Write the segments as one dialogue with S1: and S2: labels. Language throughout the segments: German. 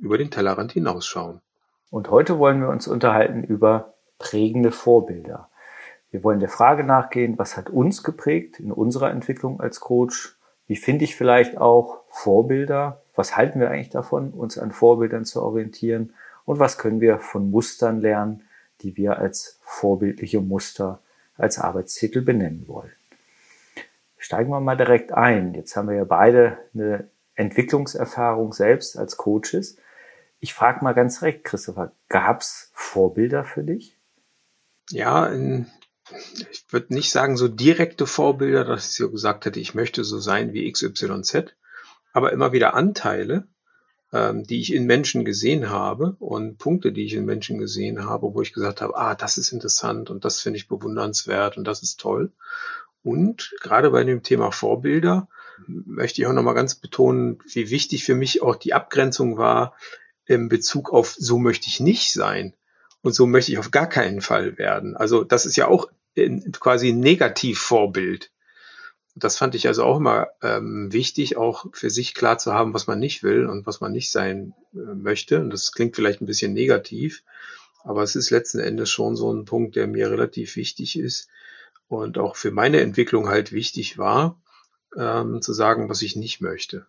S1: über den Tellerrand hinausschauen.
S2: Und heute wollen wir uns unterhalten über prägende Vorbilder. Wir wollen der Frage nachgehen, was hat uns geprägt in unserer Entwicklung als Coach? Wie finde ich vielleicht auch Vorbilder? Was halten wir eigentlich davon, uns an Vorbildern zu orientieren? Und was können wir von Mustern lernen, die wir als vorbildliche Muster als Arbeitstitel benennen wollen? Steigen wir mal direkt ein. Jetzt haben wir ja beide eine Entwicklungserfahrung selbst als Coaches. Ich frage mal ganz direkt, Christopher, gab es Vorbilder für dich?
S1: Ja, in, ich würde nicht sagen so direkte Vorbilder, dass ich so gesagt hätte, ich möchte so sein wie XYZ, aber immer wieder Anteile, ähm, die ich in Menschen gesehen habe und Punkte, die ich in Menschen gesehen habe, wo ich gesagt habe, ah, das ist interessant und das finde ich bewundernswert und das ist toll. Und gerade bei dem Thema Vorbilder möchte ich auch nochmal ganz betonen, wie wichtig für mich auch die Abgrenzung war in Bezug auf so möchte ich nicht sein und so möchte ich auf gar keinen Fall werden. Also das ist ja auch quasi ein Negativvorbild. Das fand ich also auch immer ähm, wichtig, auch für sich klar zu haben, was man nicht will und was man nicht sein äh, möchte. Und das klingt vielleicht ein bisschen negativ, aber es ist letzten Endes schon so ein Punkt, der mir relativ wichtig ist und auch für meine Entwicklung halt wichtig war, ähm, zu sagen, was ich nicht möchte.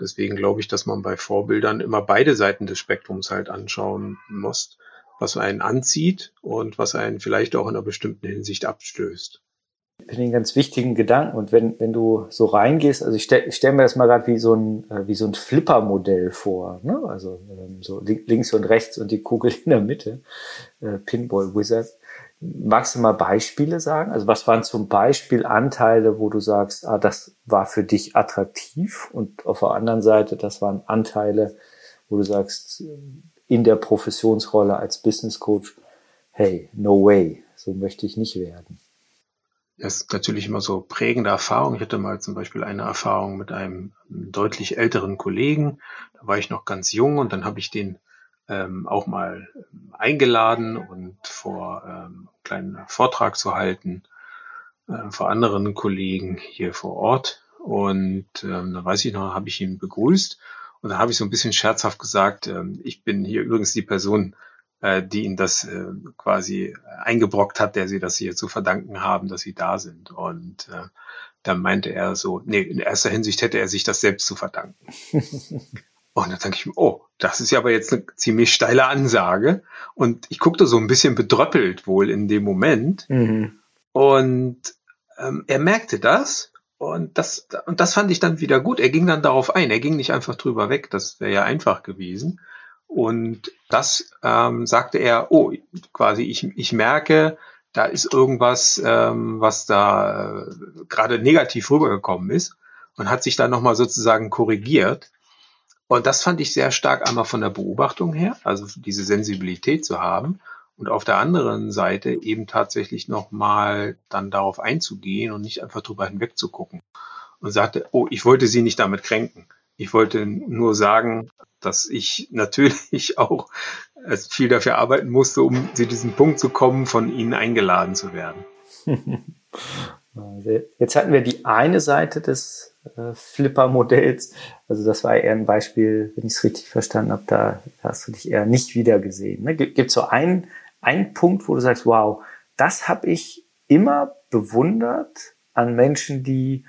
S1: Deswegen glaube ich, dass man bei Vorbildern immer beide Seiten des Spektrums halt anschauen muss, was einen anzieht und was einen vielleicht auch in einer bestimmten Hinsicht abstößt.
S2: Ich finde einen ganz wichtigen Gedanken. Und wenn, wenn du so reingehst, also ich stelle stell mir das mal gerade wie so ein, äh, wie so ein Flipper-Modell vor. Ne? Also ähm, so links und rechts und die Kugel in der Mitte. Äh, Pinball Wizard. Magst du mal Beispiele sagen? Also was waren zum Beispiel Anteile, wo du sagst, ah, das war für dich attraktiv und auf der anderen Seite, das waren Anteile, wo du sagst, in der Professionsrolle als Business Coach, hey, no way, so möchte ich nicht werden.
S1: Das ist natürlich immer so prägende Erfahrung. Ich hatte mal zum Beispiel eine Erfahrung mit einem deutlich älteren Kollegen. Da war ich noch ganz jung und dann habe ich den ähm, auch mal eingeladen und vor ähm, einen kleinen Vortrag zu halten äh, vor anderen Kollegen hier vor Ort. Und ähm, da weiß ich noch, habe ich ihn begrüßt und da habe ich so ein bisschen scherzhaft gesagt, ähm, ich bin hier übrigens die Person, äh, die ihn das äh, quasi eingebrockt hat, der sie das hier zu verdanken haben, dass sie da sind. Und äh, dann meinte er so, nee, in erster Hinsicht hätte er sich das selbst zu verdanken. Und dann denke ich mir, oh, das ist ja aber jetzt eine ziemlich steile Ansage. Und ich guckte so ein bisschen bedröppelt wohl in dem Moment. Mhm. Und ähm, er merkte das. Und das, und das fand ich dann wieder gut. Er ging dann darauf ein. Er ging nicht einfach drüber weg. Das wäre ja einfach gewesen. Und das ähm, sagte er, oh, quasi, ich, ich merke, da ist irgendwas, ähm, was da äh, gerade negativ rübergekommen ist und hat sich dann nochmal sozusagen korrigiert. Und das fand ich sehr stark einmal von der Beobachtung her, also diese Sensibilität zu haben und auf der anderen Seite eben tatsächlich nochmal dann darauf einzugehen und nicht einfach drüber hinweg zu gucken. Und sagte, oh, ich wollte Sie nicht damit kränken. Ich wollte nur sagen, dass ich natürlich auch viel dafür arbeiten musste, um zu diesem Punkt zu kommen, von Ihnen eingeladen zu werden.
S2: Jetzt hatten wir die eine Seite des äh, Flipper-Modells. Also das war eher ein Beispiel, wenn ich es richtig verstanden habe, da hast du dich eher nicht wieder gesehen. Ne? Gibt es so einen, einen Punkt, wo du sagst, wow, das habe ich immer bewundert an Menschen, die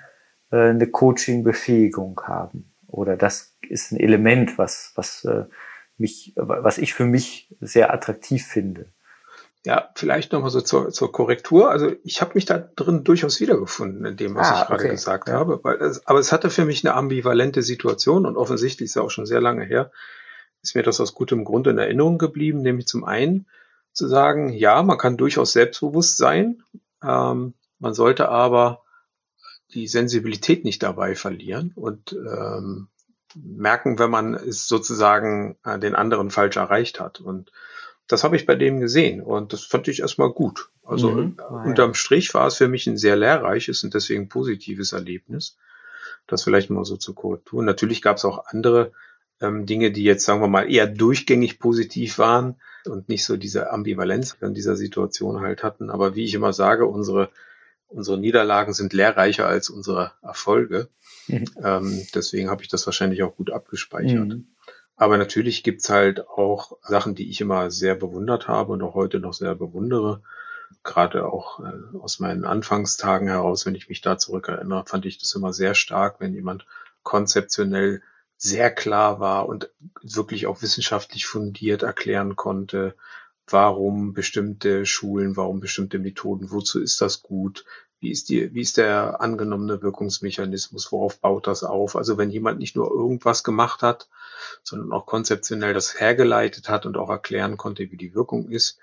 S2: äh, eine Coaching-Befähigung haben. Oder das ist ein Element, was, was äh, mich, was ich für mich sehr attraktiv finde.
S1: Ja, vielleicht nochmal so zur, zur Korrektur. Also ich habe mich da drin durchaus wiedergefunden in dem, was ah, ich gerade okay. gesagt ja. habe. Weil es, aber es hatte für mich eine ambivalente Situation und offensichtlich ist ja auch schon sehr lange her, ist mir das aus gutem Grund in Erinnerung geblieben, nämlich zum einen zu sagen, ja, man kann durchaus selbstbewusst sein, ähm, man sollte aber die Sensibilität nicht dabei verlieren und ähm, merken, wenn man es sozusagen äh, den anderen falsch erreicht hat. Und das habe ich bei dem gesehen und das fand ich erstmal gut. Also mhm. ah, unterm Strich war es für mich ein sehr lehrreiches und deswegen positives Erlebnis. Das vielleicht mal so zur Korrektur. Natürlich gab es auch andere ähm, Dinge, die jetzt, sagen wir mal, eher durchgängig positiv waren und nicht so diese Ambivalenz in dieser Situation halt hatten. Aber wie ich immer sage, unsere, unsere Niederlagen sind lehrreicher als unsere Erfolge. Mhm. Ähm, deswegen habe ich das wahrscheinlich auch gut abgespeichert. Mhm. Aber natürlich gibt's halt auch Sachen, die ich immer sehr bewundert habe und auch heute noch sehr bewundere. Gerade auch äh, aus meinen Anfangstagen heraus, wenn ich mich da zurückerinnere, fand ich das immer sehr stark, wenn jemand konzeptionell sehr klar war und wirklich auch wissenschaftlich fundiert erklären konnte, warum bestimmte Schulen, warum bestimmte Methoden, wozu ist das gut, wie ist die, wie ist der angenommene Wirkungsmechanismus, worauf baut das auf? Also wenn jemand nicht nur irgendwas gemacht hat, sondern auch konzeptionell das hergeleitet hat und auch erklären konnte, wie die Wirkung ist.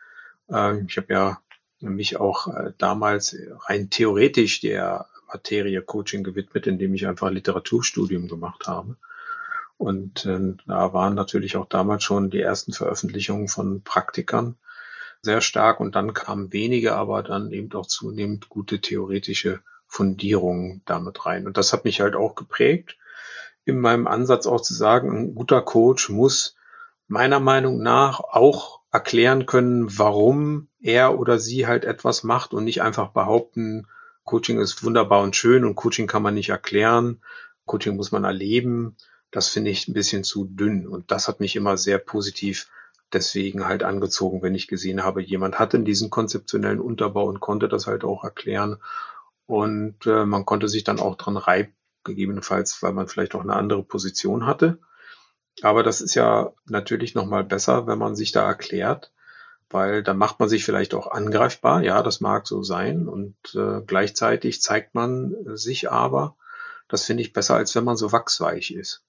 S1: Äh, ich habe ja mich auch äh, damals rein theoretisch der Materie Coaching gewidmet, indem ich einfach Literaturstudium gemacht habe. Und äh, da waren natürlich auch damals schon die ersten Veröffentlichungen von Praktikern sehr stark und dann kamen wenige, aber dann eben auch zunehmend gute theoretische Fundierungen damit rein. Und das hat mich halt auch geprägt in meinem Ansatz auch zu sagen, ein guter Coach muss meiner Meinung nach auch erklären können, warum er oder sie halt etwas macht und nicht einfach behaupten, Coaching ist wunderbar und schön und Coaching kann man nicht erklären, Coaching muss man erleben das finde ich ein bisschen zu dünn. Und das hat mich immer sehr positiv deswegen halt angezogen, wenn ich gesehen habe, jemand hatte diesen konzeptionellen Unterbau und konnte das halt auch erklären. Und äh, man konnte sich dann auch dran reiben, gegebenenfalls, weil man vielleicht auch eine andere Position hatte. Aber das ist ja natürlich nochmal besser, wenn man sich da erklärt, weil dann macht man sich vielleicht auch angreifbar. Ja, das mag so sein. Und äh, gleichzeitig zeigt man sich aber. Das finde ich besser, als wenn man so wachsweich ist.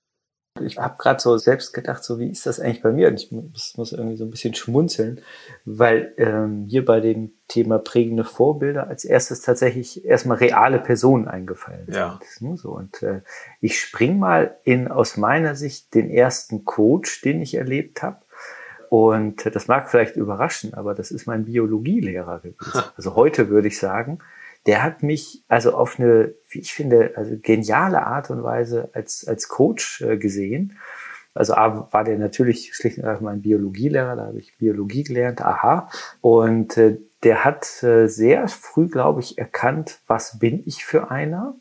S2: Ich habe gerade so selbst gedacht, so wie ist das eigentlich bei mir? Und ich muss, muss irgendwie so ein bisschen schmunzeln, weil ähm, hier bei dem Thema prägende Vorbilder als erstes tatsächlich erstmal reale Personen eingefallen
S1: ja.
S2: sind. Ne? So, und äh, ich spring mal in aus meiner Sicht den ersten Coach, den ich erlebt habe. Und das mag vielleicht überraschen, aber das ist mein Biologielehrer gewesen. Also heute würde ich sagen, der hat mich also auf eine, wie ich finde, also geniale Art und Weise als, als Coach äh, gesehen. Also A, war der natürlich schlicht und einfach mein Biologielehrer, da habe ich Biologie gelernt, aha. Und äh, der hat äh, sehr früh, glaube ich, erkannt, was bin ich für einer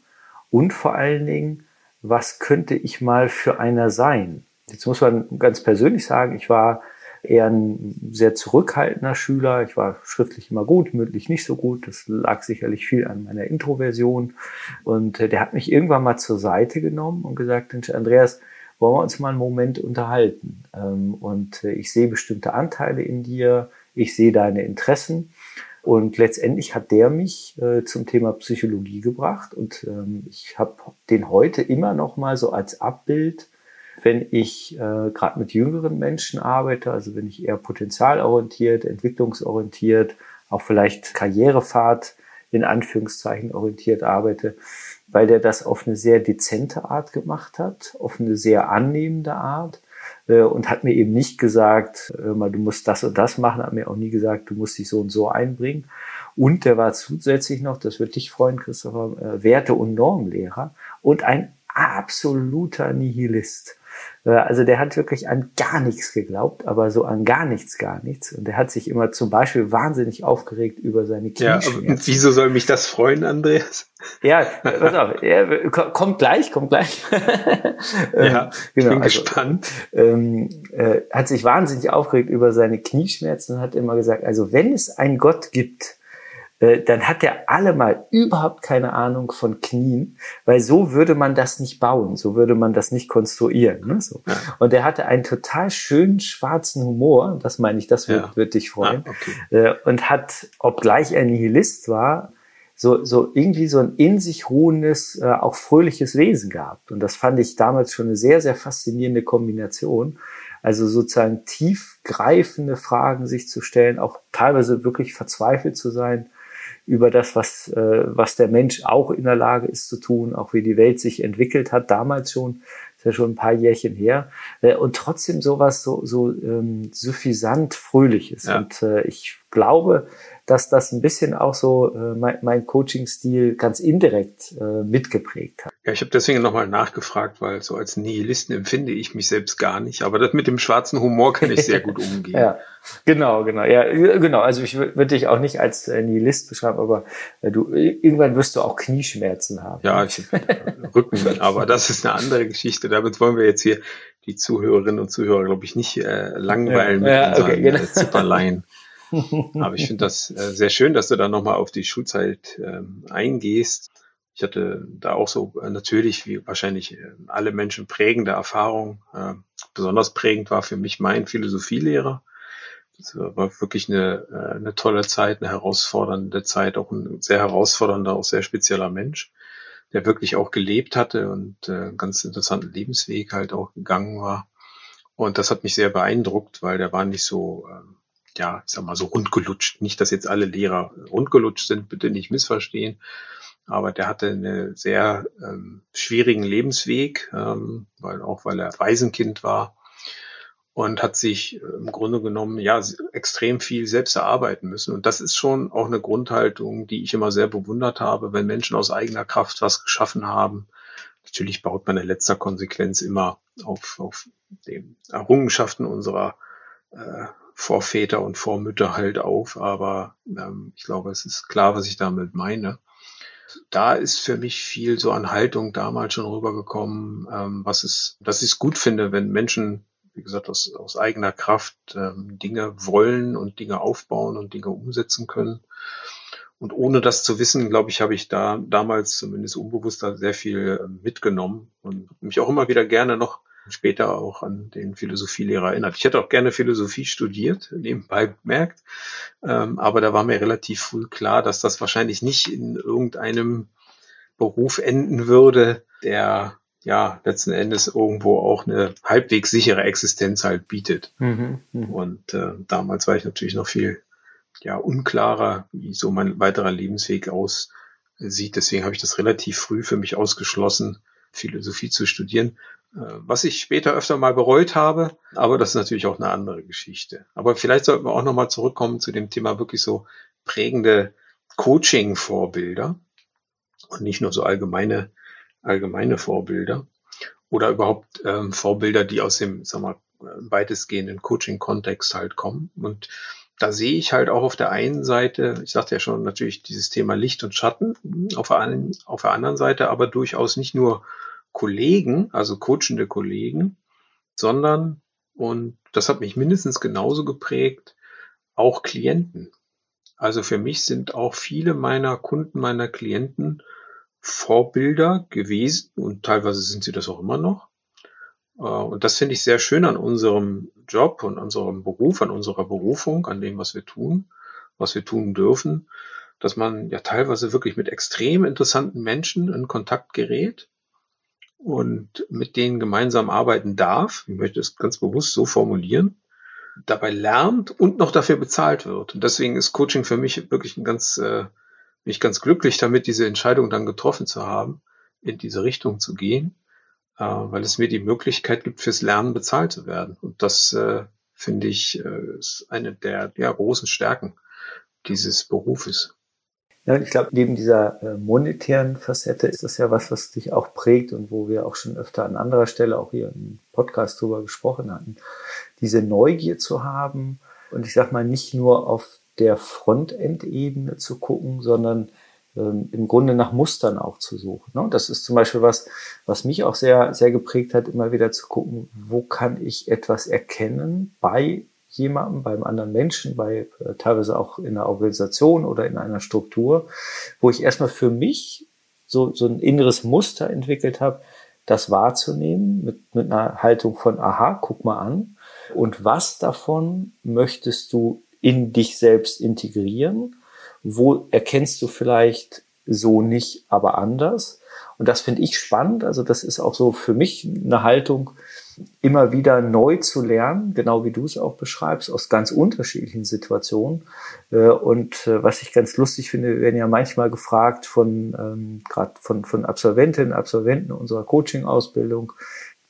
S2: und vor allen Dingen, was könnte ich mal für einer sein. Jetzt muss man ganz persönlich sagen, ich war eher ein sehr zurückhaltender Schüler. Ich war schriftlich immer gut, mündlich nicht so gut. Das lag sicherlich viel an meiner Introversion. Und äh, der hat mich irgendwann mal zur Seite genommen und gesagt, Andreas, wollen wir uns mal einen Moment unterhalten? Ähm, und äh, ich sehe bestimmte Anteile in dir. Ich sehe deine Interessen. Und letztendlich hat der mich äh, zum Thema Psychologie gebracht und ähm, ich habe den heute immer noch mal so als Abbild wenn ich äh, gerade mit jüngeren Menschen arbeite, also wenn ich eher potenzialorientiert, entwicklungsorientiert, auch vielleicht Karrierefahrt in Anführungszeichen orientiert arbeite, weil der das auf eine sehr dezente Art gemacht hat, auf eine sehr annehmende Art äh, und hat mir eben nicht gesagt, äh, mal, du musst das und das machen, hat mir auch nie gesagt, du musst dich so und so einbringen. Und der war zusätzlich noch, das wird dich freuen, Christopher, äh, Werte- und Normlehrer und ein absoluter Nihilist. Äh, also der hat wirklich an gar nichts geglaubt, aber so an gar nichts, gar nichts. Und der hat sich immer zum Beispiel wahnsinnig aufgeregt über seine Knieschmerzen.
S1: Ja, wieso soll mich das freuen, Andreas?
S2: Ja, pass auf, er, kommt gleich, kommt gleich.
S1: Ähm, ja, ich genau, bin also, gespannt.
S2: Ähm, äh, hat sich wahnsinnig aufgeregt über seine Knieschmerzen und hat immer gesagt, also wenn es einen Gott gibt, dann hat der alle mal überhaupt keine Ahnung von Knien, weil so würde man das nicht bauen, so würde man das nicht konstruieren. Ne? So. Ja. Und er hatte einen total schönen schwarzen Humor, das meine ich, das wird, ja. wird dich freuen, ah, okay. Äh, und hat, obgleich er Nihilist war, so, so irgendwie so ein in sich ruhendes, äh, auch fröhliches Wesen gehabt. Und das fand ich damals schon eine sehr, sehr faszinierende Kombination. Also sozusagen tiefgreifende Fragen sich zu stellen, auch teilweise wirklich verzweifelt zu sein über das, was, äh, was der Mensch auch in der Lage ist zu tun, auch wie die Welt sich entwickelt hat, damals schon. ist ja schon ein paar Jährchen her, äh, und trotzdem sowas so, so ähm, suffisant Fröhliches. Ja. Und äh, ich glaube, dass das ein bisschen auch so äh, mein, mein Coaching-Stil ganz indirekt äh, mitgeprägt hat.
S1: Ja, ich habe deswegen nochmal nachgefragt, weil so als Nihilisten empfinde ich mich selbst gar nicht. Aber das mit dem schwarzen Humor kann ich sehr gut umgehen.
S2: ja, genau, genau. Ja, genau. Also ich würde dich auch nicht als äh, Nihilist beschreiben, aber äh, du irgendwann wirst du auch Knieschmerzen haben.
S1: Ja, ich, äh, Rücken, aber das ist eine andere Geschichte. Damit wollen wir jetzt hier die Zuhörerinnen und Zuhörer, glaube ich, nicht äh, langweilen ja, mit ja, okay, unseren genau. Zipperlein. Aber ich finde das äh, sehr schön, dass du da nochmal auf die Schulzeit ähm, eingehst. Ich hatte da auch so äh, natürlich, wie wahrscheinlich äh, alle Menschen, prägende Erfahrungen. Äh, besonders prägend war für mich mein Philosophielehrer. Das war wirklich eine, äh, eine tolle Zeit, eine herausfordernde Zeit, auch ein sehr herausfordernder, auch sehr spezieller Mensch, der wirklich auch gelebt hatte und äh, einen ganz interessanten Lebensweg halt auch gegangen war. Und das hat mich sehr beeindruckt, weil der war nicht so, ähm, ja, ich sag mal so rundgelutscht. Nicht, dass jetzt alle Lehrer rundgelutscht sind, bitte nicht missverstehen. Aber der hatte einen sehr ähm, schwierigen Lebensweg, ähm, weil auch weil er Waisenkind war und hat sich äh, im Grunde genommen ja extrem viel selbst erarbeiten müssen. Und das ist schon auch eine Grundhaltung, die ich immer sehr bewundert habe, wenn Menschen aus eigener Kraft was geschaffen haben. Natürlich baut man in letzter Konsequenz immer auf, auf den Errungenschaften unserer äh, Vorväter und Vormütter halt auf, aber ähm, ich glaube, es ist klar, was ich damit meine. Da ist für mich viel so an Haltung damals schon rübergekommen, ähm, was es, dass ich es gut finde, wenn Menschen, wie gesagt, aus, aus eigener Kraft ähm, Dinge wollen und Dinge aufbauen und Dinge umsetzen können. Und ohne das zu wissen, glaube ich, habe ich da damals zumindest unbewusster sehr viel äh, mitgenommen und mich auch immer wieder gerne noch später auch an den Philosophielehrer erinnert. Ich hätte auch gerne Philosophie studiert, nebenbei bemerkt, ähm, aber da war mir relativ früh klar, dass das wahrscheinlich nicht in irgendeinem Beruf enden würde, der ja letzten Endes irgendwo auch eine halbwegs sichere Existenz halt bietet. Mhm, mh. Und äh, damals war ich natürlich noch viel ja unklarer, wie so mein weiterer Lebensweg aussieht. Deswegen habe ich das relativ früh für mich ausgeschlossen, Philosophie zu studieren. Äh, was ich später öfter mal bereut habe, aber das ist natürlich auch eine andere Geschichte. Aber vielleicht sollten wir auch nochmal zurückkommen zu dem Thema wirklich so prägende Coaching-Vorbilder und nicht nur so allgemeine, allgemeine Vorbilder oder überhaupt ähm, Vorbilder, die aus dem, sag mal, weitestgehenden Coaching-Kontext halt kommen. Und da sehe ich halt auch auf der einen Seite, ich sagte ja schon, natürlich dieses Thema Licht und Schatten auf der, auf der anderen Seite, aber durchaus nicht nur Kollegen, also coachende Kollegen, sondern, und das hat mich mindestens genauso geprägt, auch Klienten. Also für mich sind auch viele meiner Kunden, meiner Klienten Vorbilder gewesen und teilweise sind sie das auch immer noch. Äh, und das finde ich sehr schön an unserem Job und unserem Beruf, an unserer Berufung, an dem, was wir tun, was wir tun dürfen, dass man ja teilweise wirklich mit extrem interessanten Menschen in Kontakt gerät und mit denen gemeinsam arbeiten darf, ich möchte es ganz bewusst so formulieren, dabei lernt und noch dafür bezahlt wird. Und deswegen ist Coaching für mich wirklich ein ganz, äh, mich ganz glücklich damit, diese Entscheidung dann getroffen zu haben, in diese Richtung zu gehen, äh, weil es mir die Möglichkeit gibt, fürs Lernen bezahlt zu werden. Und das äh, finde ich äh, ist eine der ja, großen Stärken dieses Berufes.
S2: Ja, ich glaube, neben dieser äh, monetären Facette ist das ja was, was dich auch prägt und wo wir auch schon öfter an anderer Stelle auch hier im Podcast drüber gesprochen hatten. Diese Neugier zu haben und ich sag mal nicht nur auf der Frontend-Ebene zu gucken, sondern ähm, im Grunde nach Mustern auch zu suchen. Ne? Das ist zum Beispiel was, was mich auch sehr, sehr geprägt hat, immer wieder zu gucken, wo kann ich etwas erkennen bei jemandem, beim anderen Menschen, bei äh, teilweise auch in einer Organisation oder in einer Struktur, wo ich erstmal für mich so, so ein inneres Muster entwickelt habe, das wahrzunehmen mit, mit einer Haltung von, aha, guck mal an. Und was davon möchtest du in dich selbst integrieren? Wo erkennst du vielleicht so nicht, aber anders? Und das finde ich spannend. Also das ist auch so für mich eine Haltung, immer wieder neu zu lernen, genau wie du es auch beschreibst, aus ganz unterschiedlichen Situationen. Äh, und äh, was ich ganz lustig finde, wir werden ja manchmal gefragt von ähm, gerade von, von Absolventinnen, Absolventen unserer Coaching-Ausbildung,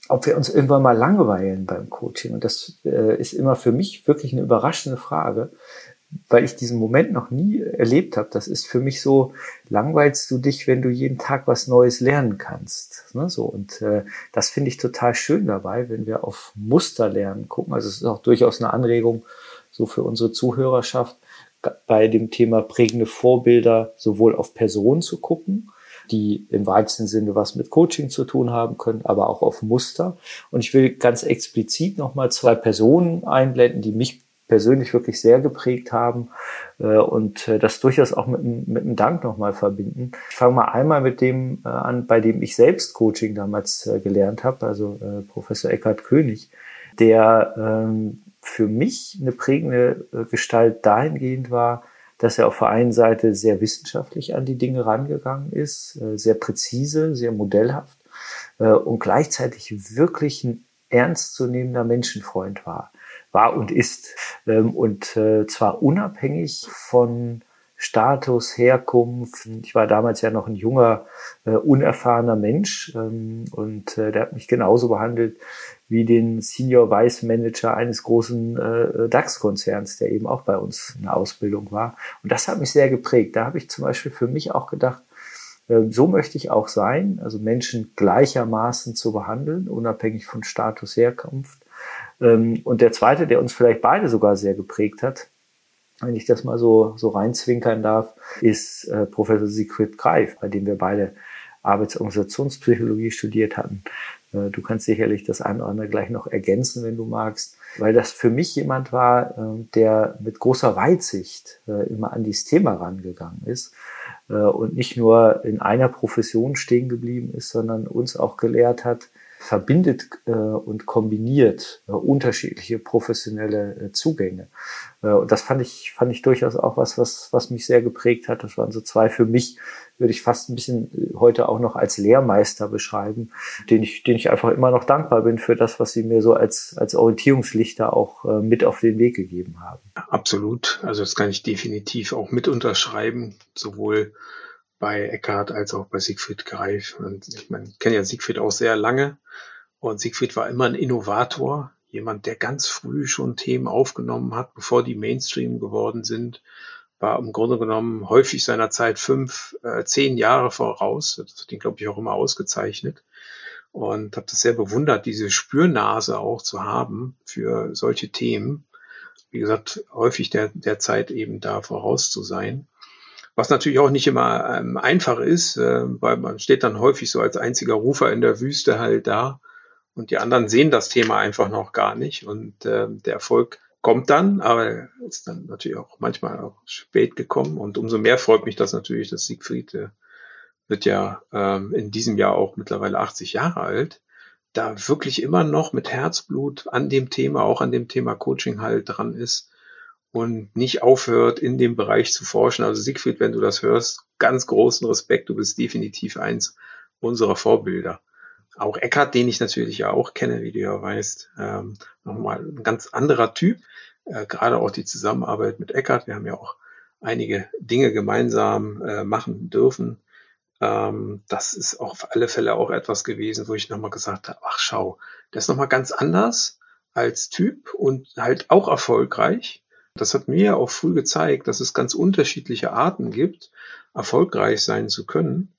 S2: ob wir uns irgendwann mal langweilen beim Coaching. Und das äh, ist immer für mich wirklich eine überraschende Frage, weil ich diesen Moment noch nie erlebt habe. Das ist für mich so, langweilst du dich, wenn du jeden Tag was Neues lernen kannst. Ne? So, und äh, das finde ich total schön dabei, wenn wir auf Muster lernen gucken. Also es ist auch durchaus eine Anregung so für unsere Zuhörerschaft, bei dem Thema prägende Vorbilder sowohl auf Personen zu gucken, die im weitesten Sinne was mit Coaching zu tun haben können, aber auch auf Muster. Und ich will ganz explizit nochmal zwei Personen einblenden, die mich persönlich wirklich sehr geprägt haben äh, und äh, das durchaus auch mit, mit einem Dank nochmal verbinden. Ich fange mal einmal mit dem äh, an, bei dem ich selbst Coaching damals äh, gelernt habe, also äh, Professor Eckhard König, der ähm, für mich eine prägende äh, Gestalt dahingehend war, dass er auf der einen Seite sehr wissenschaftlich an die Dinge rangegangen ist, äh, sehr präzise, sehr modellhaft äh, und gleichzeitig wirklich ein ernstzunehmender Menschenfreund war war und ist. Ähm, und äh, zwar unabhängig von Status, Herkunft. Ich war damals ja noch ein junger, äh, unerfahrener Mensch ähm, und äh, der hat mich genauso behandelt wie den Senior Vice Manager eines großen äh, DAX-Konzerns, der eben auch bei uns in der Ausbildung war. Und das hat mich sehr geprägt. Da habe ich zum Beispiel für mich auch gedacht, äh, so möchte ich auch sein, also Menschen gleichermaßen zu behandeln, unabhängig von Status, Herkunft und der zweite, der uns vielleicht beide sogar sehr geprägt hat, wenn ich das mal so, so reinzwinkern darf, ist äh, Professor Siegfried Greif, bei dem wir beide Arbeitsorganisationspsychologie studiert hatten. Äh, du kannst sicherlich das eine oder andere gleich noch ergänzen, wenn du magst, weil das für mich jemand war, äh, der mit großer Weitsicht äh, immer an dieses Thema rangegangen ist äh, und nicht nur in einer Profession stehen geblieben ist, sondern uns auch gelehrt hat, verbindet äh, und kombiniert äh, unterschiedliche professionelle äh, Zugänge. Äh, und das fand ich, fand ich durchaus auch was, was, was mich sehr geprägt hat. Das waren so zwei für mich, würde ich fast ein bisschen äh, heute auch noch als Lehrmeister beschreiben, den ich, den ich einfach immer noch dankbar bin für das, was sie mir so als, als Orientierungslichter auch äh, mit auf den Weg gegeben haben.
S1: Absolut. Also das kann ich definitiv auch mit unterschreiben, sowohl bei Eckhart als auch bei Siegfried Greif. Und ich meine, ich kenne ja Siegfried auch sehr lange und Siegfried war immer ein Innovator, jemand, der ganz früh schon Themen aufgenommen hat, bevor die Mainstream geworden sind, war im Grunde genommen häufig seiner Zeit fünf, äh, zehn Jahre voraus. Das hat ihn, glaube ich, auch immer ausgezeichnet. Und habe das sehr bewundert, diese Spürnase auch zu haben für solche Themen. Wie gesagt, häufig der, der Zeit eben da voraus zu sein. Was natürlich auch nicht immer ähm, einfach ist, äh, weil man steht dann häufig so als einziger Rufer in der Wüste halt da und die anderen sehen das Thema einfach noch gar nicht und äh, der Erfolg kommt dann, aber ist dann natürlich auch manchmal auch spät gekommen und umso mehr freut mich das natürlich, dass Siegfried äh, wird ja ähm, in diesem Jahr auch mittlerweile 80 Jahre alt, da wirklich immer noch mit Herzblut an dem Thema, auch an dem Thema Coaching halt dran ist und nicht aufhört, in dem Bereich zu forschen. Also Siegfried, wenn du das hörst, ganz großen Respekt. Du bist definitiv eins unserer Vorbilder. Auch Eckart, den ich natürlich auch kenne, wie du ja weißt, ähm, nochmal ein ganz anderer Typ. Äh, gerade auch die Zusammenarbeit mit Eckart. Wir haben ja auch einige Dinge gemeinsam äh, machen dürfen. Ähm, das ist auf alle Fälle auch etwas gewesen, wo ich nochmal gesagt habe, ach schau, das ist nochmal ganz anders als Typ und halt auch erfolgreich. Das hat mir auch früh gezeigt, dass es ganz unterschiedliche Arten gibt, erfolgreich sein zu können.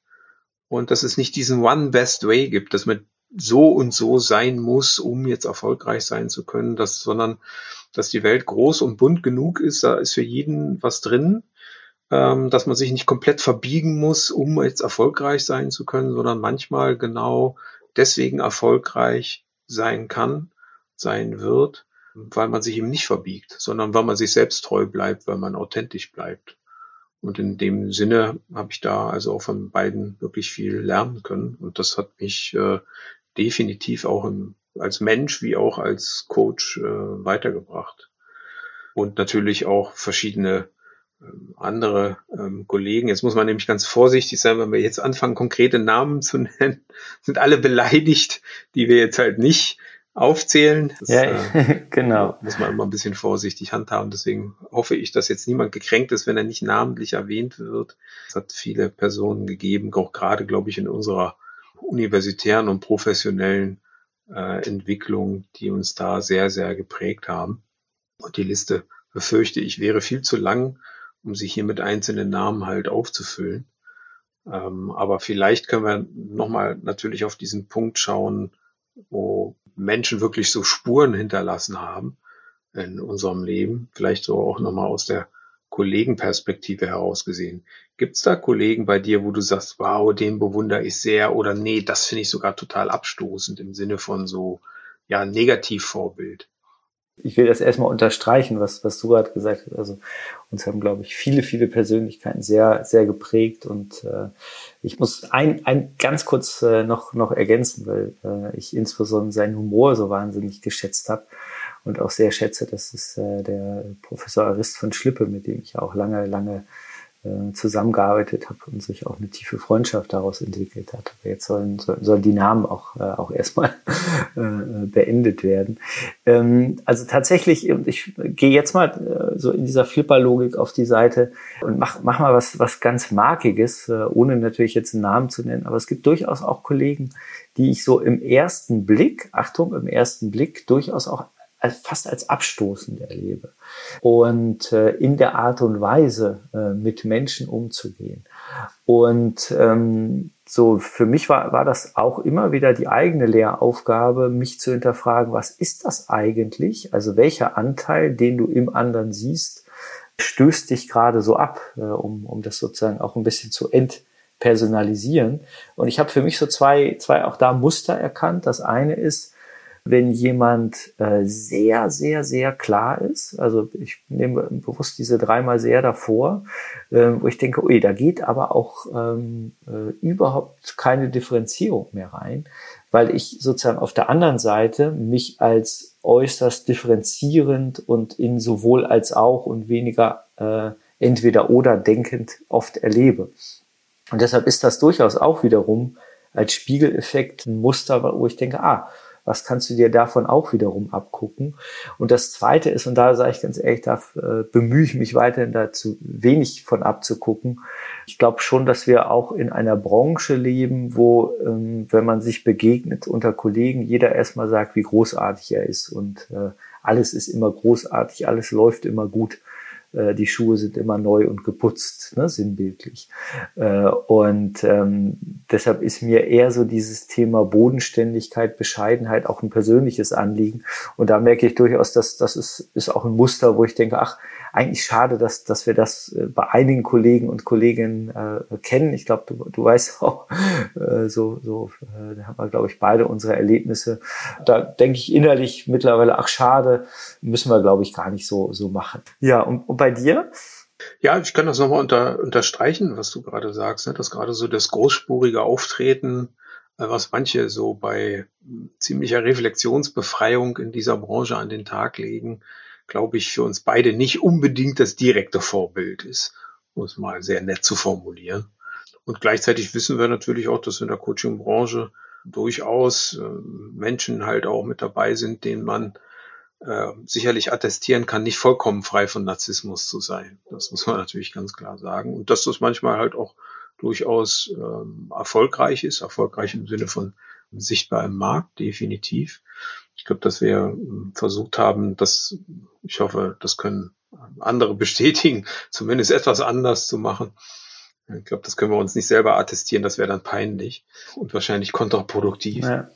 S1: Und dass es nicht diesen One Best Way gibt, dass man so und so sein muss, um jetzt erfolgreich sein zu können, dass, sondern dass die Welt groß und bunt genug ist, da ist für jeden was drin, ähm, dass man sich nicht komplett verbiegen muss, um jetzt erfolgreich sein zu können, sondern manchmal genau deswegen erfolgreich sein kann, sein wird, weil man sich eben nicht verbiegt, sondern weil man sich selbst treu bleibt, weil man authentisch bleibt. Und in dem Sinne habe ich da also auch von beiden wirklich viel lernen können. Und das hat mich äh, definitiv auch im, als Mensch wie auch als Coach äh, weitergebracht. Und natürlich auch verschiedene ähm, andere ähm, Kollegen. Jetzt muss man nämlich ganz vorsichtig sein, wenn wir jetzt anfangen, konkrete Namen zu nennen, sind alle beleidigt, die wir jetzt halt nicht aufzählen. Das,
S2: ja, äh, genau.
S1: Muss man immer ein bisschen vorsichtig handhaben. Deswegen hoffe ich, dass jetzt niemand gekränkt ist, wenn er nicht namentlich erwähnt wird. Es hat viele Personen gegeben, auch gerade, glaube ich, in unserer universitären und professionellen äh, Entwicklung, die uns da sehr, sehr geprägt haben. Und die Liste, befürchte ich, wäre viel zu lang, um sich hier mit einzelnen Namen halt aufzufüllen. Ähm, aber vielleicht können wir nochmal natürlich auf diesen Punkt schauen, wo Menschen wirklich so Spuren hinterlassen haben in unserem Leben. Vielleicht so auch nochmal aus der Kollegenperspektive heraus gesehen. Gibt es da Kollegen bei dir, wo du sagst, wow, den bewundere ich sehr oder nee, das finde ich sogar total abstoßend im Sinne von so, ja, Negativvorbild?
S2: Ich will das erstmal unterstreichen, was, was du gerade gesagt hast. Also uns haben, glaube ich, viele, viele Persönlichkeiten sehr, sehr geprägt. Und äh, ich muss ein, ein ganz kurz äh, noch, noch ergänzen, weil äh, ich insbesondere seinen Humor so wahnsinnig geschätzt habe und auch sehr schätze. Das ist äh, der Professor Arist von Schlippe, mit dem ich auch lange, lange äh, zusammengearbeitet habe und sich auch eine tiefe Freundschaft daraus entwickelt hat. Aber jetzt sollen, sollen, sollen die Namen auch, äh, auch erstmal äh, beendet werden. Ähm, also tatsächlich, ich gehe jetzt mal äh, so in dieser Flipper-Logik auf die Seite und mach, mach mal was, was ganz Markiges, äh, ohne natürlich jetzt einen Namen zu nennen. Aber es gibt durchaus auch Kollegen, die ich so im ersten Blick, Achtung, im ersten Blick durchaus auch als, fast als abstoßend erlebe. Und äh, in der Art und Weise äh, mit Menschen umzugehen. Und ähm, so für mich war, war das auch immer wieder die eigene Lehraufgabe, mich zu hinterfragen, was ist das eigentlich? Also welcher Anteil, den du im anderen siehst, stößt dich gerade so ab, äh, um, um das sozusagen auch ein bisschen zu entpersonalisieren. Und ich habe für mich so zwei, zwei auch da Muster erkannt. Das eine ist, wenn jemand äh, sehr, sehr, sehr klar ist, also ich nehme bewusst diese dreimal sehr davor, äh, wo ich denke, ui, da geht aber auch ähm, äh, überhaupt keine Differenzierung mehr rein, weil ich sozusagen auf der anderen Seite mich als äußerst differenzierend und in sowohl als auch und weniger äh, entweder oder denkend oft erlebe. Und deshalb ist das durchaus auch wiederum als Spiegeleffekt ein Muster, wo ich denke, ah, was kannst du dir davon auch wiederum abgucken? Und das Zweite ist, und da sage ich ganz ehrlich, da äh, bemühe ich mich weiterhin dazu, wenig von abzugucken. Ich glaube schon, dass wir auch in einer Branche leben, wo, ähm, wenn man sich begegnet unter Kollegen, jeder erstmal sagt, wie großartig er ist und äh, alles ist immer großartig, alles läuft immer gut. Äh, die Schuhe sind immer neu und geputzt, ne, sinnbildlich. Äh, und ähm, deshalb ist mir eher so dieses Thema Bodenständigkeit, Bescheidenheit auch ein persönliches Anliegen. Und da merke ich durchaus, dass das ist, ist auch ein Muster, wo ich denke, ach, eigentlich schade, dass, dass wir das äh, bei einigen Kollegen und Kolleginnen äh, kennen. Ich glaube, du, du weißt auch, äh, so, so äh, da haben wir, glaube ich, beide unsere Erlebnisse. Da denke ich innerlich mittlerweile, ach schade, müssen wir, glaube ich, gar nicht so, so machen. Ja, und, und bei dir?
S1: Ja, ich kann das nochmal unter, unterstreichen, was du gerade sagst, ne? dass gerade so das großspurige Auftreten, äh, was manche so bei ziemlicher Reflexionsbefreiung in dieser Branche an den Tag legen, glaube ich, für uns beide nicht unbedingt das direkte Vorbild ist, um es mal sehr nett zu formulieren. Und gleichzeitig wissen wir natürlich auch, dass in der Coaching-Branche durchaus äh, Menschen halt auch mit dabei sind, denen man äh, sicherlich attestieren kann, nicht vollkommen frei von Narzissmus zu sein. Das muss man natürlich ganz klar sagen. Und dass das manchmal halt auch durchaus ähm, erfolgreich ist, erfolgreich im Sinne von sichtbar im Markt, definitiv. Ich glaube, dass wir ähm, versucht haben, dass, ich hoffe, das können andere bestätigen, zumindest etwas anders zu machen. Ich glaube, das können wir uns nicht selber attestieren, das wäre dann peinlich und wahrscheinlich kontraproduktiv. Ja.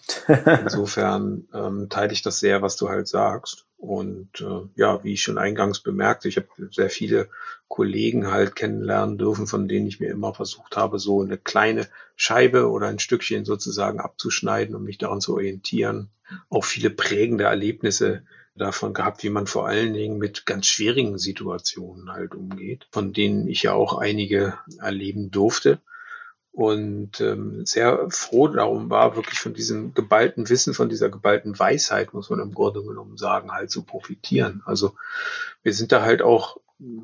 S1: Insofern ähm, teile ich das sehr, was du halt sagst. Und äh, ja, wie ich schon eingangs bemerkte, ich habe sehr viele Kollegen halt kennenlernen dürfen, von denen ich mir immer versucht habe, so eine kleine Scheibe oder ein Stückchen sozusagen abzuschneiden, um mich daran zu orientieren. Auch viele prägende Erlebnisse davon gehabt, wie man vor allen Dingen mit ganz schwierigen Situationen halt umgeht, von denen ich ja auch einige erleben durfte. Und ähm, sehr froh darum war, wirklich von diesem geballten Wissen, von dieser geballten Weisheit, muss man im Grunde genommen sagen, halt zu profitieren. Also wir sind da halt auch,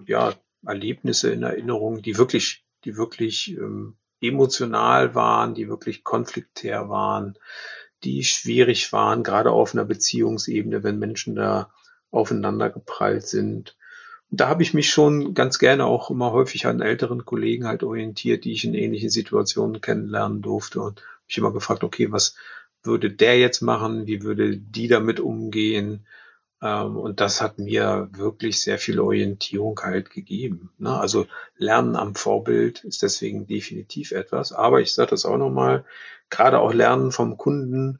S1: ja, Erlebnisse in Erinnerung, die wirklich, die wirklich ähm, emotional waren, die wirklich konfliktär waren, die schwierig waren, gerade auf einer Beziehungsebene, wenn Menschen da aufeinander geprallt sind. Und da habe ich mich schon ganz gerne auch immer häufig an älteren Kollegen halt orientiert, die ich in ähnlichen Situationen kennenlernen durfte und mich immer gefragt, okay, was, würde der jetzt machen, wie würde die damit umgehen. Ähm, und das hat mir wirklich sehr viel Orientierung halt gegeben. Ne? Also Lernen am Vorbild ist deswegen definitiv etwas. Aber ich sage das auch nochmal, gerade auch Lernen vom Kunden,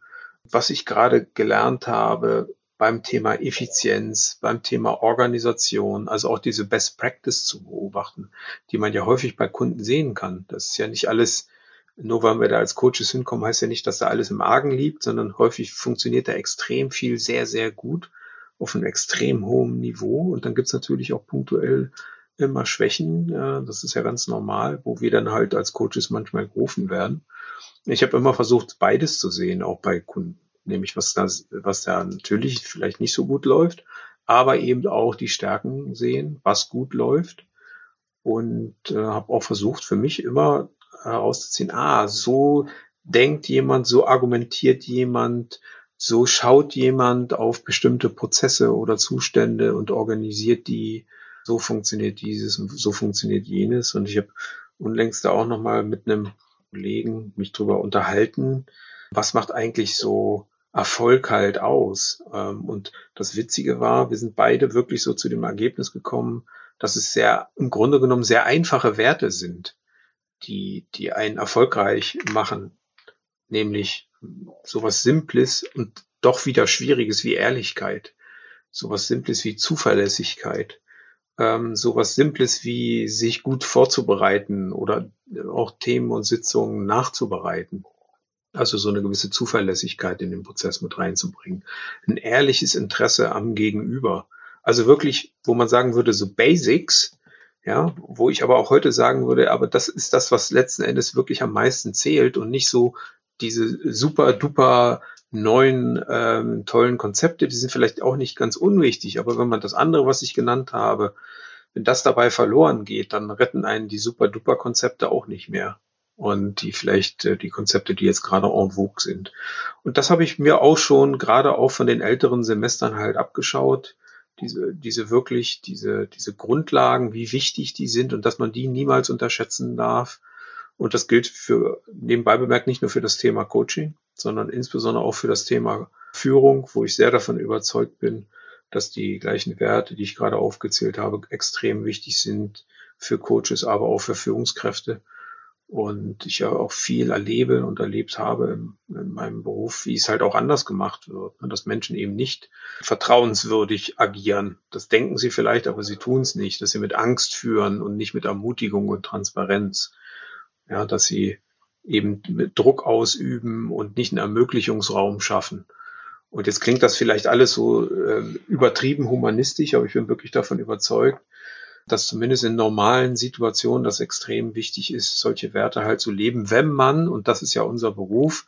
S1: was ich gerade gelernt habe beim Thema Effizienz, beim Thema Organisation, also auch diese Best Practice zu beobachten, die man ja häufig bei Kunden sehen kann. Das ist ja nicht alles nur weil wir da als Coaches hinkommen, heißt ja nicht, dass da alles im Argen liegt, sondern häufig funktioniert da extrem viel sehr, sehr gut auf einem extrem hohen Niveau. Und dann gibt's natürlich auch punktuell immer Schwächen. Das ist ja ganz normal, wo wir dann halt als Coaches manchmal gerufen werden. Ich habe immer versucht, beides zu sehen, auch bei Kunden. Nämlich, was da, was da natürlich vielleicht nicht so gut läuft, aber eben auch die Stärken sehen, was gut läuft. Und äh, habe auch versucht, für mich immer herauszuziehen, ah, so denkt jemand, so argumentiert jemand, so schaut jemand auf bestimmte Prozesse oder Zustände und organisiert die, so funktioniert dieses und so funktioniert jenes. Und ich habe unlängst da auch nochmal mit einem Kollegen mich drüber unterhalten, was macht eigentlich so Erfolg halt aus. Ähm, und das Witzige war, wir sind beide wirklich so zu dem Ergebnis gekommen, dass es sehr, im Grunde genommen sehr einfache Werte sind die, die einen erfolgreich machen, nämlich sowas Simples und doch wieder Schwieriges wie Ehrlichkeit, sowas Simples wie Zuverlässigkeit, ähm, sowas Simples wie sich gut vorzubereiten oder auch Themen und Sitzungen nachzubereiten. Also so eine gewisse Zuverlässigkeit in den Prozess mit reinzubringen. Ein ehrliches Interesse am Gegenüber. Also wirklich, wo man sagen würde, so Basics, ja, wo ich aber auch heute sagen würde, aber das ist das, was letzten Endes wirklich am meisten zählt und nicht so diese super duper neuen ähm, tollen Konzepte, die sind vielleicht auch nicht ganz unwichtig, aber wenn man das andere, was ich genannt habe, wenn das dabei verloren geht, dann retten einen die super duper Konzepte auch nicht mehr und die vielleicht äh, die Konzepte, die jetzt gerade en vogue sind. Und das habe ich mir auch schon gerade auch von den älteren Semestern halt abgeschaut diese, diese wirklich, diese, diese Grundlagen, wie wichtig die sind und dass man die niemals unterschätzen darf. Und das gilt für, nebenbei bemerkt, nicht nur für das Thema Coaching, sondern insbesondere auch für das Thema Führung, wo ich sehr davon überzeugt bin, dass die gleichen Werte, die ich gerade aufgezählt habe, extrem wichtig sind für Coaches, aber auch für Führungskräfte und ich ja auch viel erlebe und erlebt habe in, in, meinem Beruf, wie es halt auch anders gemacht wird, ne? dass Menschen eben nicht vertrauenswürdig agieren. Das denken sie vielleicht, aber sie tun es nicht, dass sie mit Angst führen und nicht mit Ermutigung und Transparenz. Ja, dass sie eben Druck ausüben und nicht einen Ermöglichungsraum schaffen. Und jetzt klingt das vielleicht alles so äh, übertrieben humanistisch, aber ich bin wirklich davon überzeugt, dass zumindest in normalen Situationen das extrem wichtig ist, solche Werte halt zu leben, wenn man, und das ist ja unser Beruf,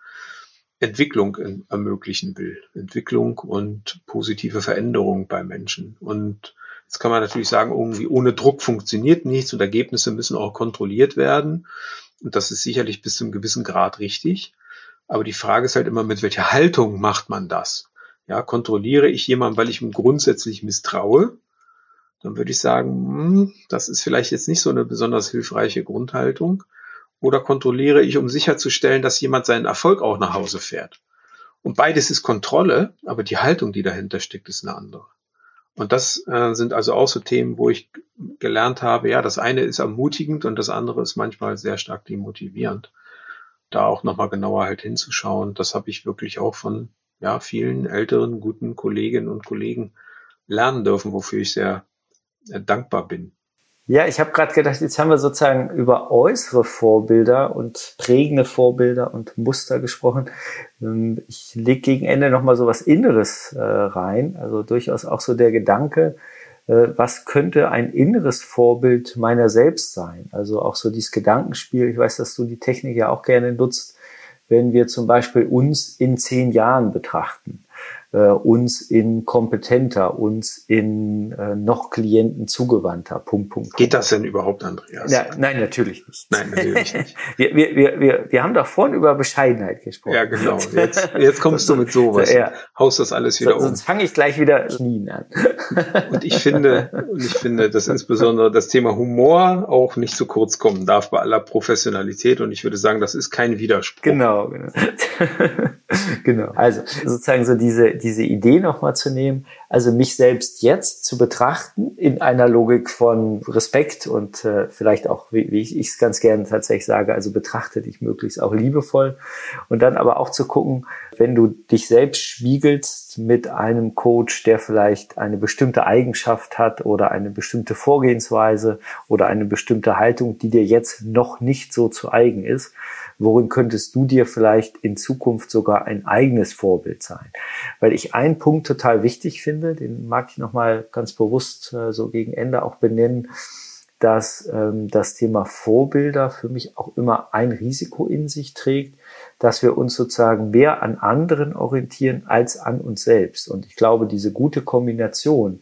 S1: Entwicklung ermöglichen will. Entwicklung und positive Veränderung bei Menschen. Und jetzt kann man natürlich sagen, irgendwie ohne Druck funktioniert nichts und Ergebnisse müssen auch kontrolliert werden. Und das ist sicherlich bis zu einem gewissen Grad richtig. Aber die Frage ist halt immer, mit welcher Haltung macht man das? Ja, kontrolliere ich jemanden, weil ich ihm grundsätzlich misstraue? dann würde ich sagen, hm, das ist vielleicht jetzt nicht so eine besonders hilfreiche Grundhaltung. Oder kontrolliere ich, um sicherzustellen, dass jemand seinen Erfolg auch nach Hause fährt. Und beides ist Kontrolle, aber die Haltung, die dahinter steckt, ist eine andere. Und das äh, sind also auch so Themen, wo ich gelernt habe, ja, das eine ist ermutigend und das andere ist manchmal sehr stark demotivierend. Da auch nochmal genauer halt hinzuschauen, das habe ich wirklich auch von ja, vielen älteren, guten Kolleginnen und Kollegen lernen dürfen, wofür ich sehr äh, dankbar bin.
S2: Ja, ich habe gerade gedacht, jetzt haben wir sozusagen über äußere Vorbilder und prägende Vorbilder und Muster gesprochen. Ähm, ich lege gegen Ende nochmal so was Inneres äh, rein, also durchaus auch so der Gedanke, äh, was könnte ein inneres Vorbild meiner selbst sein? Also auch so dieses Gedankenspiel, ich weiß, dass du die Technik ja auch gerne nutzt, wenn wir zum Beispiel uns in zehn Jahren betrachten äh, uns in kompetenter, uns in äh, noch Klienten zugewandter. Punkt, Punkt, Punkt.
S1: Geht das denn überhaupt, Andreas?
S2: Ja, nein, natürlich nicht.
S1: Nein, natürlich nicht.
S2: wir, wir, wir, wir, wir haben doch vorhin über Bescheidenheit gesprochen.
S1: Ja, genau. Jetzt, jetzt kommst du mit sowas.
S2: Ja.
S1: Haust das alles wieder
S2: So,
S1: um.
S2: sonst fange ich gleich wieder knien an.
S1: Und ich finde, und ich finde, dass insbesondere das Thema Humor auch nicht zu kurz kommen darf bei aller Professionalität. Und ich würde sagen, das ist kein Widerspruch.
S2: Genau, genau. genau. Also sozusagen so diese, diese Idee nochmal zu nehmen, also mich selbst jetzt zu betrachten in einer Logik von Respekt und äh, vielleicht auch, wie, wie ich es ganz gerne tatsächlich sage, also betrachte dich möglichst auch liebevoll. Und dann aber auch zu gucken, wenn du dich selbst spiegelst mit einem Coach, der vielleicht eine bestimmte Eigenschaft hat oder eine bestimmte Vorgehensweise oder eine bestimmte Haltung, die dir jetzt noch nicht so zu eigen ist, worin könntest du dir vielleicht in Zukunft sogar ein eigenes Vorbild sein? Weil ich einen Punkt total wichtig finde, den mag ich nochmal ganz bewusst äh, so gegen Ende auch benennen, dass ähm, das Thema Vorbilder für mich auch immer ein Risiko in sich trägt, dass wir uns sozusagen mehr an anderen orientieren als an uns selbst. Und ich glaube, diese gute Kombination,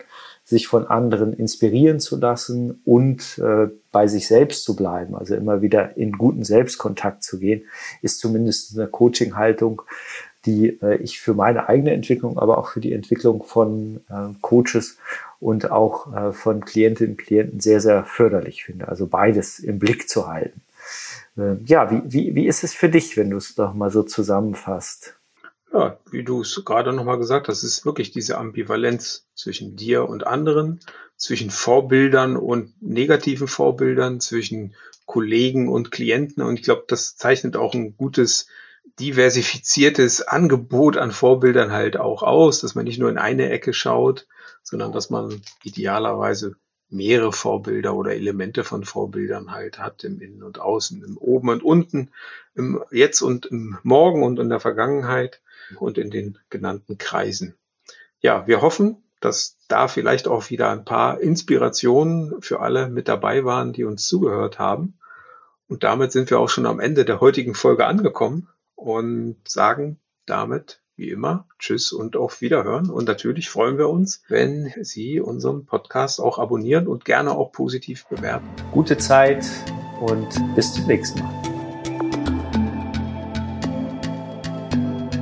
S2: sich von anderen inspirieren zu lassen und äh, bei sich selbst zu bleiben, also immer wieder in guten Selbstkontakt zu gehen, ist zumindest eine Coaching-Haltung, die äh, ich für meine eigene Entwicklung, aber auch für die Entwicklung von äh, Coaches und auch äh, von Klientinnen und Klienten sehr, sehr förderlich finde. Also beides im Blick zu halten. Äh, ja, wie, wie, wie ist es für dich, wenn du es doch mal so zusammenfasst?
S1: Ja, wie du es gerade nochmal gesagt hast, ist wirklich diese Ambivalenz zwischen dir und anderen, zwischen Vorbildern und negativen Vorbildern, zwischen Kollegen und Klienten. Und ich glaube, das zeichnet auch ein gutes, diversifiziertes Angebot an Vorbildern halt auch aus, dass man nicht nur in eine Ecke schaut, sondern dass man idealerweise mehrere Vorbilder oder Elemente von Vorbildern halt hat, im Innen und Außen, im Oben und Unten, im Jetzt und im Morgen und in der Vergangenheit und in den genannten Kreisen. Ja, wir hoffen, dass da vielleicht auch wieder ein paar Inspirationen für alle mit dabei waren, die uns zugehört haben. Und damit sind wir auch schon am Ende der heutigen Folge angekommen und sagen damit wie immer Tschüss und auf Wiederhören. Und natürlich freuen wir uns, wenn Sie unseren Podcast auch abonnieren und gerne auch positiv bewerten.
S2: Gute Zeit und bis zum nächsten Mal.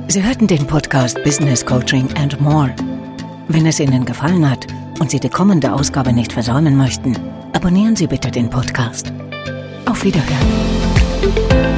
S3: Sie hörten den Podcast Business Coaching and More. Wenn es Ihnen gefallen hat und Sie die kommende Ausgabe nicht versäumen möchten, abonnieren Sie bitte den Podcast. Auf Wiederhören.